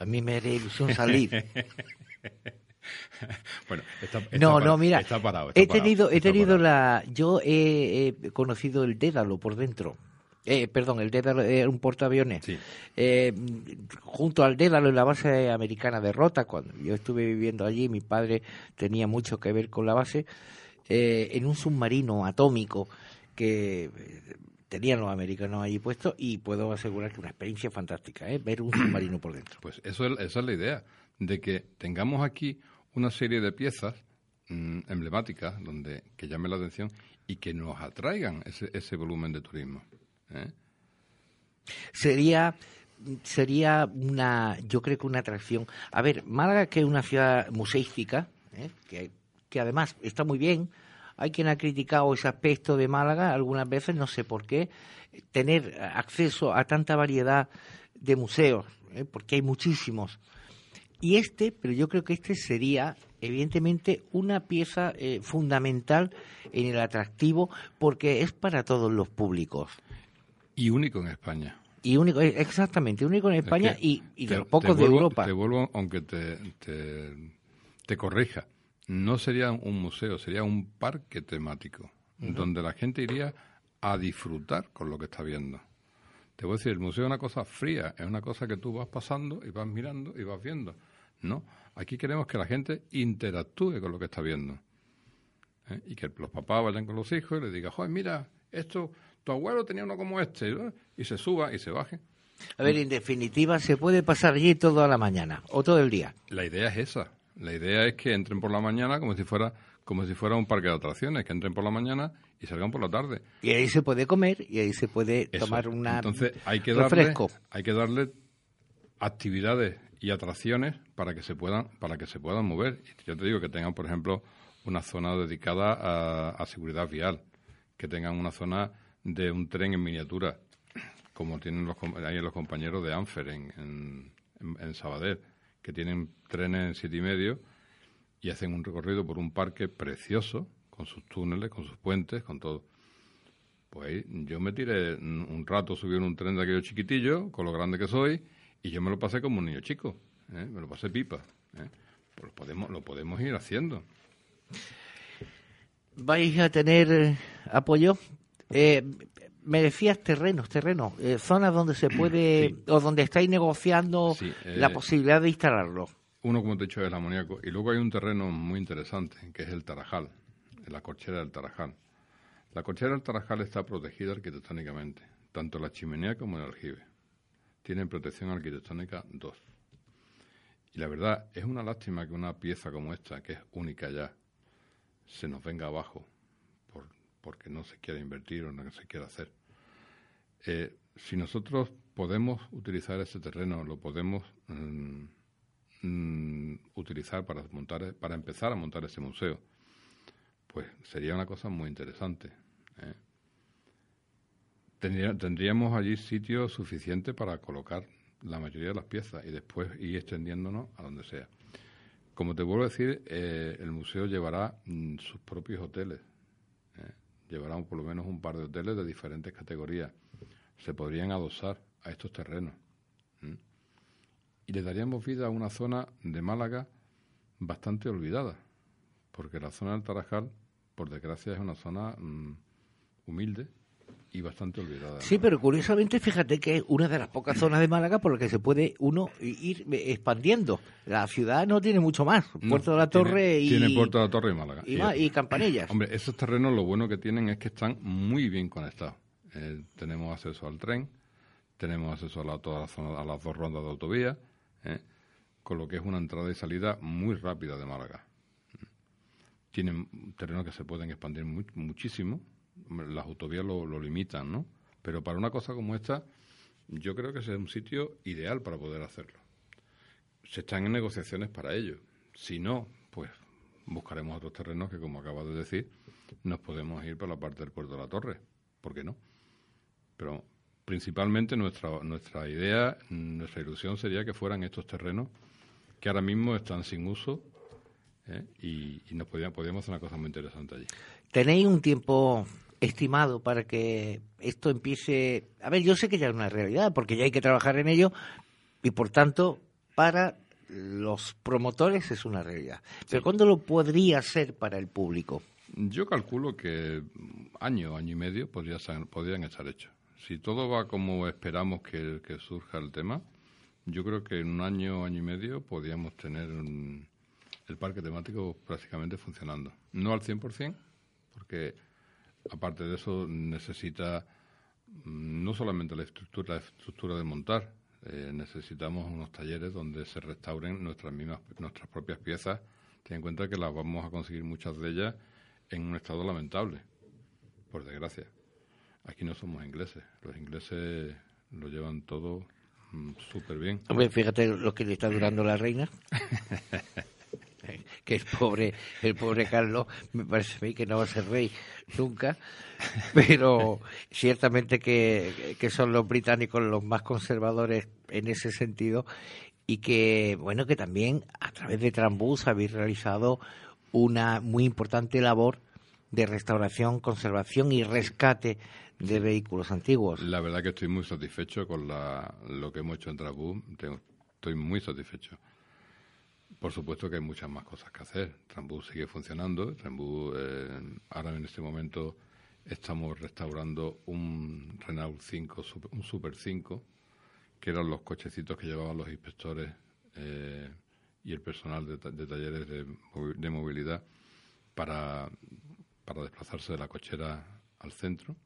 A mí me haría ilusión salir. bueno, está, no, no, mira, he tenido, he tenido la, yo he, conocido el Dédalo por dentro. Eh, perdón, el Dédalo era un portaaviones. Eh, junto al Dédalo en la base americana de Rota, cuando yo estuve viviendo allí, mi padre tenía mucho que ver con la base, eh, en un submarino atómico que tenían los americanos allí puestos y puedo asegurar que una experiencia fantástica, ver un submarino por dentro. Pues eso esa es la idea, de que tengamos aquí una serie de piezas mm, emblemáticas donde que llame la atención y que nos atraigan ese, ese volumen de turismo. ¿eh? Sería sería una yo creo que una atracción. A ver, Málaga que es una ciudad museística, ¿eh? que, que además está muy bien. Hay quien ha criticado ese aspecto de Málaga algunas veces, no sé por qué, tener acceso a tanta variedad de museos, ¿eh? porque hay muchísimos y este, pero yo creo que este sería evidentemente una pieza eh, fundamental en el atractivo porque es para todos los públicos. Y único en España. Y único, eh, exactamente, único en España y, de los pocos de Europa. Te vuelvo, aunque te, te, corrija, no sería un museo, sería un parque temático, donde la gente iría a disfrutar con lo que está viendo. Te voy a decir, el museo es una cosa fría, es una cosa que tú vas pasando y vas mirando y vas viendo. No, aquí queremos que la gente interactúe con lo que está viendo. ¿eh? Y que los papás vayan con los hijos y les digan, joder, mira, esto, tu abuelo tenía uno como este, y se suba y se baje. A ver, en definitiva, se puede pasar allí toda la mañana o todo el día. La idea es esa. La idea es que entren por la mañana como si fuera como si fuera un parque de atracciones, que entren por la mañana y salgan por la tarde. Y ahí se puede comer y ahí se puede tomar una Entonces, hay que darle, hay que darle actividades y atracciones para que se puedan para que se puedan mover. Yo te digo que tengan, por ejemplo, una zona dedicada a, seguridad vial, que tengan una zona de un tren en miniatura, como tienen los, los compañeros de Anfer en, en, Sabadell, que tienen trenes en siete y medio y hacen un recorrido por un parque precioso, con sus túneles, con sus puentes, con todo. Pues yo me tiré un rato, subí en un tren de aquello chiquitillo, con lo grande que soy, y yo me lo pasé como un niño chico, ¿eh? me lo pasé pipa. ¿eh? Pues lo podemos, lo podemos ir haciendo. ¿Vais a tener eh, apoyo? Me decías terrenos, terrenos, zonas donde se puede, o donde estáis negociando la posibilidad de instalarlo. Uno, como te he dicho, es el amoníaco. Y luego hay un terreno muy interesante, que es el Tarajal, la corchera del Tarajal. La corchera del Tarajal está protegida arquitectónicamente, tanto la chimenea como el aljibe tienen protección arquitectónica 2. Y la verdad, es una lástima que una pieza como esta, que es única ya, se nos venga abajo porque no se quiere invertir o no se quiere hacer. Eh, si nosotros podemos utilizar ese terreno, lo podemos mm, mm, utilizar para montar, para empezar a montar ese museo, pues sería una cosa muy interesante. ¿eh? tendríamos allí sitio suficiente para colocar la mayoría de las piezas y después ir extendiéndonos a donde sea. Como te vuelvo a decir, eh, el museo llevará mm, sus propios hoteles. Llevarán por lo menos un par de hoteles de diferentes categorías. Se podrían adosar a estos terrenos. Y le daríamos vida a una zona de Málaga bastante olvidada, porque la zona del Tarajal, por desgracia, es una zona mm, humilde, y bastante olvidada. Sí, pero curiosamente, fíjate que es una de las pocas zonas de Málaga por las que se puede uno ir expandiendo. La ciudad no tiene mucho más. Puerto de la Torre y. Tiene Puerto de la Torre y Málaga. Y, Campanillas. Hombre, esos terrenos lo bueno que tienen es que están muy bien conectados. Eh, tenemos acceso al tren, tenemos acceso a, toda la zona, a las dos rondas de autovía, eh, con lo que es una entrada y salida muy rápida de Málaga. Tienen terrenos que se pueden expandir muchísimo las autovías lo, limitan, ¿no? Pero para una cosa como esta, yo creo que es un sitio ideal para poder hacerlo. Se están en negociaciones para ello. Si no, pues buscaremos otros terrenos que, como acabas de decir, nos podemos ir para la parte del puerto de la Torre. ¿Por qué no? Pero principalmente nuestra, nuestra idea, nuestra ilusión sería que fueran estos terrenos que ahora mismo están sin uso ¿eh? y, nos podríamos hacer una cosa muy interesante allí. ¿Tenéis un tiempo estimado para que esto empiece... A ver, yo sé que ya es una realidad, porque ya hay que trabajar en ello y por tanto, para los promotores es una realidad. Pero ¿cuándo lo podría ser para el público? Yo calculo que año, año y medio podría podrían estar hechos. Si todo va como esperamos que, surja el tema, yo creo que en un año, año y medio podríamos tener el parque temático prácticamente funcionando. No al 100%, porque aparte de eso, necesita mm, no solamente la estructura, la estructura de montar, eh, necesitamos unos talleres donde se restauren nuestras mismas, nuestras propias piezas. Ten en cuenta que las vamos a conseguir muchas de ellas en un estado lamentable, por desgracia. Aquí no somos ingleses, los ingleses lo llevan todo mm, súper bien. Hombre, fíjate lo que le está durando la reina. que el pobre, el pobre Carlos, me parece a mí que no va a ser rey nunca, pero ciertamente que, son los británicos los más conservadores en ese sentido y que, bueno, que también a través de Trambús habéis realizado una muy importante labor de restauración, conservación y rescate de vehículos antiguos. La verdad que estoy muy satisfecho con la, lo que hemos hecho en Trambús, estoy muy satisfecho. Por supuesto que hay muchas más cosas que hacer. Trambú sigue funcionando. Trambú, eh, ahora en este momento estamos restaurando un Renault 5, un Super 5, que eran los cochecitos que llevaban los inspectores eh, y el personal de, talleres de, movilidad para, para desplazarse de la cochera al centro.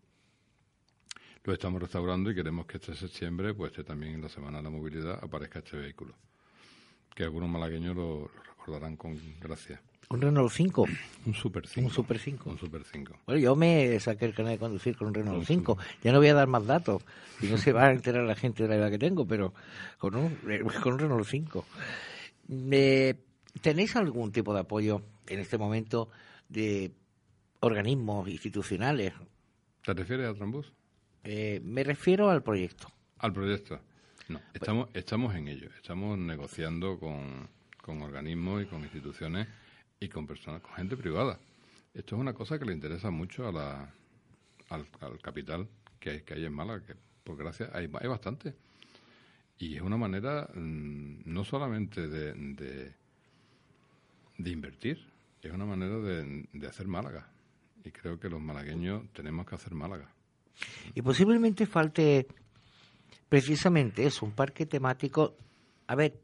Lo estamos restaurando y queremos que este septiembre, pues también en la Semana de la Movilidad, aparezca este vehículo que algunos malagueños lo, recordarán con gracia. ¿Un Renault 5? Un Super 5. Un Super 5. Un Super 5. Bueno, yo me saqué el canal de conducir con un Renault 5. Ya no voy a dar más datos. Y no se va a enterar la gente de la edad que tengo, pero con un, con un Renault 5. ¿Tenéis algún tipo de apoyo en este momento de organismos institucionales? ¿Te refieres a Trambús? Eh, me refiero al proyecto. Al proyecto. No, estamos, estamos en ello. Estamos negociando con, con organismos y con instituciones y con personas, con gente privada. Esto es una cosa que le interesa mucho a la, al, capital que hay, que hay en Málaga, que por gracia hay, hay bastante. Y es una manera mm, no solamente de, de, invertir, es una manera de, de hacer Málaga. Y creo que los malagueños tenemos que hacer Málaga. Y posiblemente falte precisamente es un parque temático. A ver,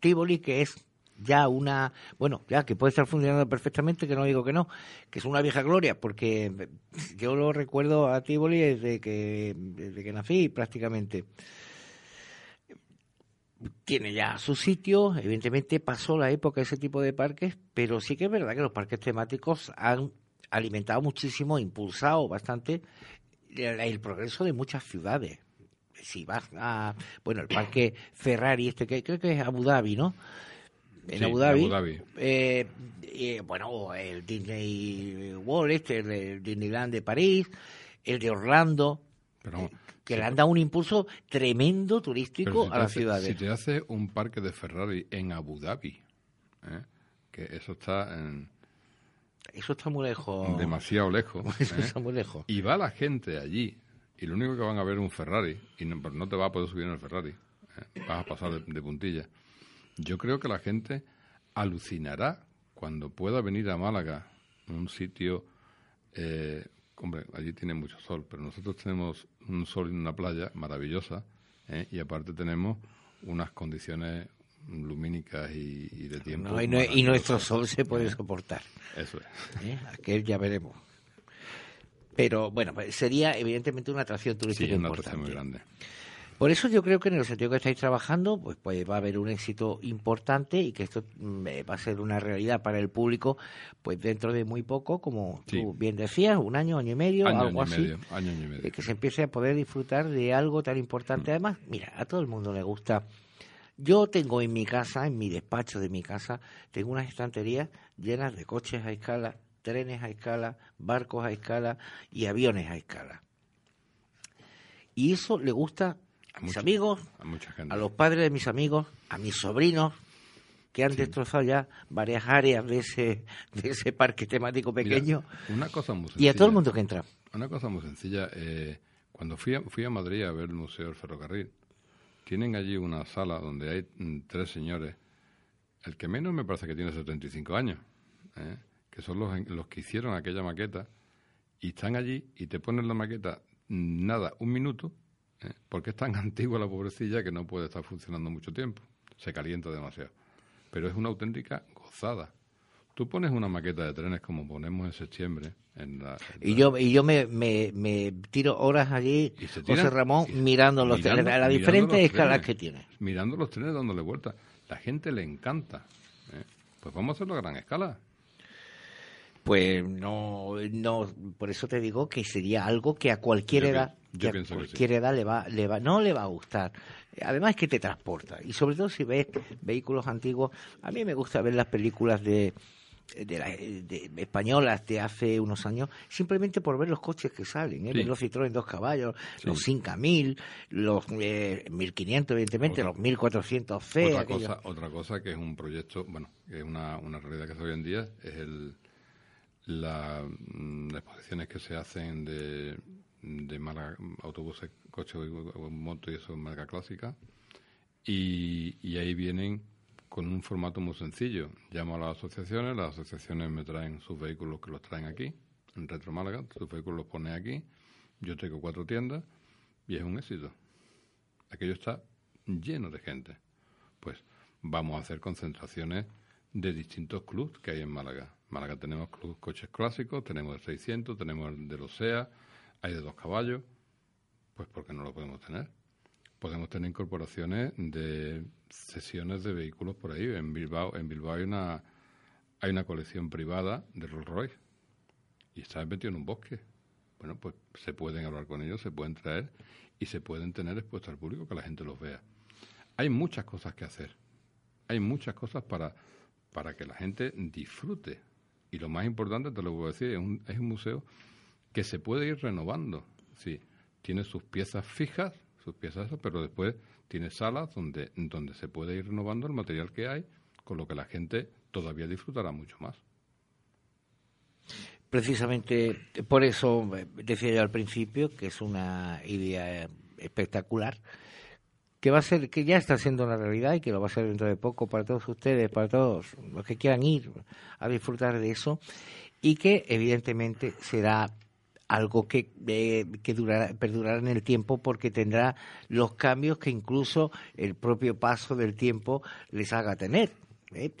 Tivoli, que es ya una, bueno, ya que puede estar funcionando perfectamente, que no digo que no, que es una vieja gloria, porque yo lo recuerdo a Tivoli desde que, desde que nací prácticamente. Tiene ya su sitio, evidentemente pasó la época de ese tipo de parques, pero sí que es verdad que los parques temáticos han alimentado muchísimo, impulsado bastante el progreso de muchas ciudades si vas a, bueno, el parque Ferrari, este que creo que es Abu Dhabi, ¿no? En Abu Dhabi. Eh, bueno, el Disney World, este, el Disneyland de París, el de Orlando, eh, que le han dado un impulso tremendo turístico a la ciudad. Si te hace un parque de Ferrari en Abu Dhabi, ¿eh? que eso está en, Eso está muy lejos. Demasiado lejos. Eso ¿eh? está muy lejos. Y va la gente allí y lo único que van a ver es un Ferrari y no, te va a poder subir en el Ferrari. ¿eh? Vas a pasar de, de puntilla. Yo creo que la gente alucinará cuando pueda venir a Málaga, un sitio, eh, hombre, allí tiene mucho sol, pero nosotros tenemos un sol en una playa maravillosa ¿eh? y aparte tenemos unas condiciones lumínicas y, y de tiempo. No, y, no- y nuestro sol se puede soportar. Eso es. ¿eh? Aquel ya veremos. Pero bueno, pues sería evidentemente una atracción Sí, turística es una importante. atracción muy grande. Por eso yo creo que en el sentido que estáis trabajando, pues, pues va a haber un éxito importante y que esto mm, eh, va a ser una realidad para el público, pues dentro de muy poco, como Sí. tú bien decías, un año, año y medio, Año, algo año y medio, año, y medio. de que se empiece a poder disfrutar de algo tan importante. Además, mira, a todo el mundo le gusta. Yo tengo en mi casa, en mi despacho de mi casa, tengo unas estanterías llenas de coches a escala, trenes a escala, barcos a escala y aviones a escala. Y eso le gusta a mis amigos, A mucha gente. a los padres de mis amigos, a mis sobrinos, que han destrozado ya varias áreas de ese, de ese parque temático Mira, pequeño, una cosa muy y a sencilla. todo el mundo que entra. Una cosa muy sencilla. eh, cuando fui a, fui a Madrid a ver el Museo del Ferrocarril, tienen allí una sala donde hay mm, tres señores. El que menos me parece que tiene 75 años, ¿eh? Que son los, los que hicieron aquella maqueta, y están allí y te ponen la maqueta, nada, un minuto, ¿eh? porque es tan antigua la pobrecilla que no puede estar funcionando mucho tiempo. Se calienta demasiado. Pero es una auténtica gozada. Tú pones una maqueta de trenes como ponemos en septiembre. En la, en Y la- yo, y yo me, me, me tiro horas allí, Y se José Ramón, y- mirando los mirando- trenes, a las diferentes escalas que tiene. mirando los trenes dándole vuelta. La gente le encanta. ¿eh? Pues vamos a hacerlo a gran escala. Pues no, no, por eso te digo que sería algo que a cualquier Yo edad, yo que a pienso que sí. cualquier edad le va, le va, no le va a gustar. Además que te transporta y sobre todo si ves vehículos antiguos, a mí me gusta ver las películas de, de, la- de- españolas de hace unos años simplemente por ver los coches que salen, ¿eh? Sí. Los Citroën dos caballos, Sí. los 5000, los eh, 1500 evidentemente, Otra- los 1400 C, otra, aquellos- cosa, otra cosa que es un proyecto, bueno, que es una, una realidad que se hoy en día, es el, la, mm, las exposiciones que se hacen de, de Málaga, autobuses, coches, moto y eso en marca clásica. Y, y ahí vienen con un formato muy sencillo. Llamo a las asociaciones, las asociaciones me traen sus vehículos que los traen aquí, en Retro Málaga, sus vehículos los pone aquí, yo tengo cuatro tiendas y es un éxito. Aquello está lleno de gente. Pues vamos a hacer concentraciones de distintos clubs que hay en Málaga. Málaga tenemos coches clásicos, tenemos el 600, tenemos el de los SEA, hay de dos caballos. Pues ¿por qué no lo podemos tener? Podemos tener incorporaciones de sesiones de vehículos por ahí. En Bilbao, en Bilbao hay una hay una colección privada de Rolls Royce y está metido en un bosque. Bueno, pues se pueden hablar con ellos, se pueden traer y se pueden tener expuestos al público que la gente los vea. Hay muchas cosas que hacer. Hay muchas cosas para, para que la gente disfrute. Y lo más importante, te lo voy a decir, es un, es un museo que se puede ir renovando. Sí, tiene sus piezas fijas, sus piezas, pero después tiene salas donde, donde se puede ir renovando el material que hay, con lo que la gente todavía disfrutará mucho más. Precisamente por eso eh, decía yo al principio que es una idea eh, espectacular, que va a ser, que ya está siendo una realidad y que lo va a ser dentro de poco para todos ustedes, para todos los que quieran ir a disfrutar de eso, y que evidentemente será algo que, eh, que durará, perdurará en el tiempo porque tendrá los cambios que incluso el propio paso del tiempo les haga tener. ¿eh?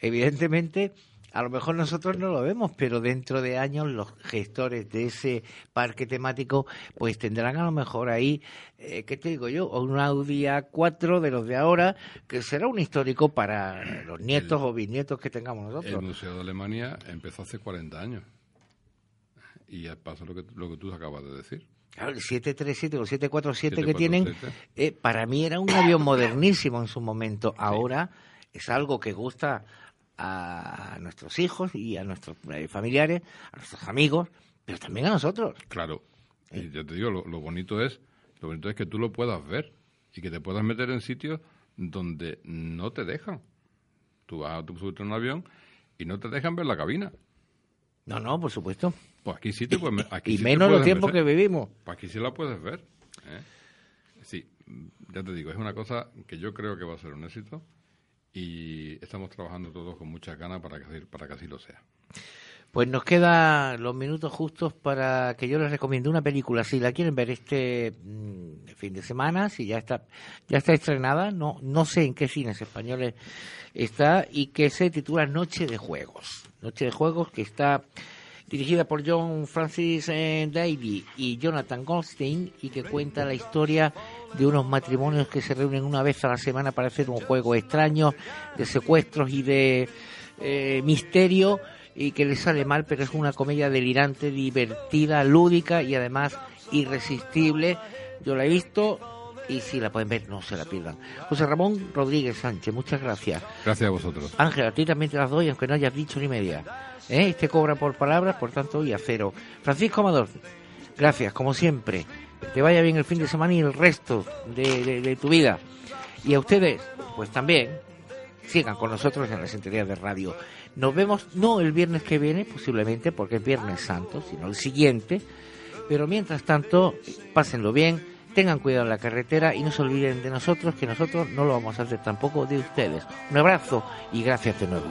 Evidentemente, a lo mejor nosotros no lo vemos, pero dentro de años los gestores de ese parque temático pues tendrán a lo mejor ahí, eh, ¿qué te digo yo? Un Audi A4 de los de ahora, que será un histórico para los nietos o bisnietos que tengamos El nosotros. Museo de Alemania empezó hace 40 años. Y pasa lo que, lo que tú acabas de decir. Claro, el 737 o el 747 que 747. tienen, eh, para mí era un avión modernísimo en su momento. Ahora es algo que gusta a nuestros hijos y a nuestros eh, familiares, a nuestros amigos, pero también a nosotros. Claro. Y yo te digo, lo, lo bonito es lo bonito es que tú lo puedas ver y que te puedas meter en sitios donde no te dejan. Tú vas a tu subirte a un avión y no te dejan ver la cabina. No, no, por supuesto. Pues aquí sí te puedes aquí Y menos los tiempos que vivimos. Pues aquí sí la puedes ver. ¿eh? Sí, ya te digo, es una cosa que yo creo que va a ser un éxito y estamos trabajando todos con muchas ganas para que, para que así lo sea. Pues nos quedan los minutos justos para que yo les recomiende una película. Si la quieren ver este mm, fin de semana, si ya está, ya está estrenada, no, no sé en qué cines españoles está, y que se titula Noche de Juegos. Noche de Juegos que está dirigida por John Francis eh, Davy y Jonathan Goldstein y que cuenta la historia de unos matrimonios que se reúnen una vez a la semana para hacer un juego extraño de secuestros y de eh, misterio y que les sale mal, pero es una comedia delirante, divertida, lúdica y además irresistible. Yo la he visto y si la pueden ver, no se la pierdan. José Ramón Rodríguez Sánchez, muchas gracias. Gracias a vosotros. Ángel, a ti también te las doy, aunque no hayas dicho ni media. ¿Eh? Este cobra por palabras, por tanto, y a cero. Francisco Amador, gracias, como siempre. Te vaya bien el fin de semana y el resto de, de tu vida. Y a ustedes, pues también, sigan con nosotros en las entregas de radio. Nos vemos no el viernes que viene, posiblemente porque es Viernes Santo, sino el siguiente. Pero mientras tanto, pásenlo bien, tengan cuidado en la carretera y no se olviden de nosotros, que nosotros no lo vamos a hacer tampoco de ustedes. Un abrazo y gracias de nuevo.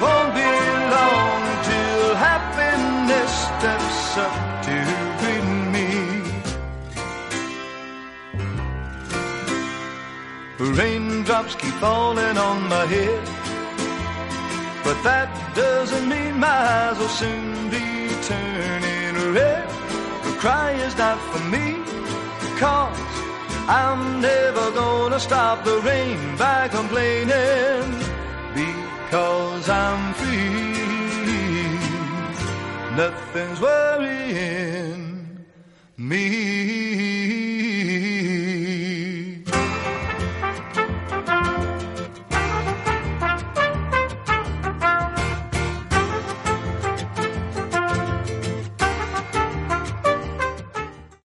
Won't be long till happiness steps up to greet me. Raindrops keep falling on my head, but that doesn't mean my eyes will soon be turning red. The cry is not for me, cause I'm never gonna stop the rain by complaining because I'm free. Nothing's worrying me.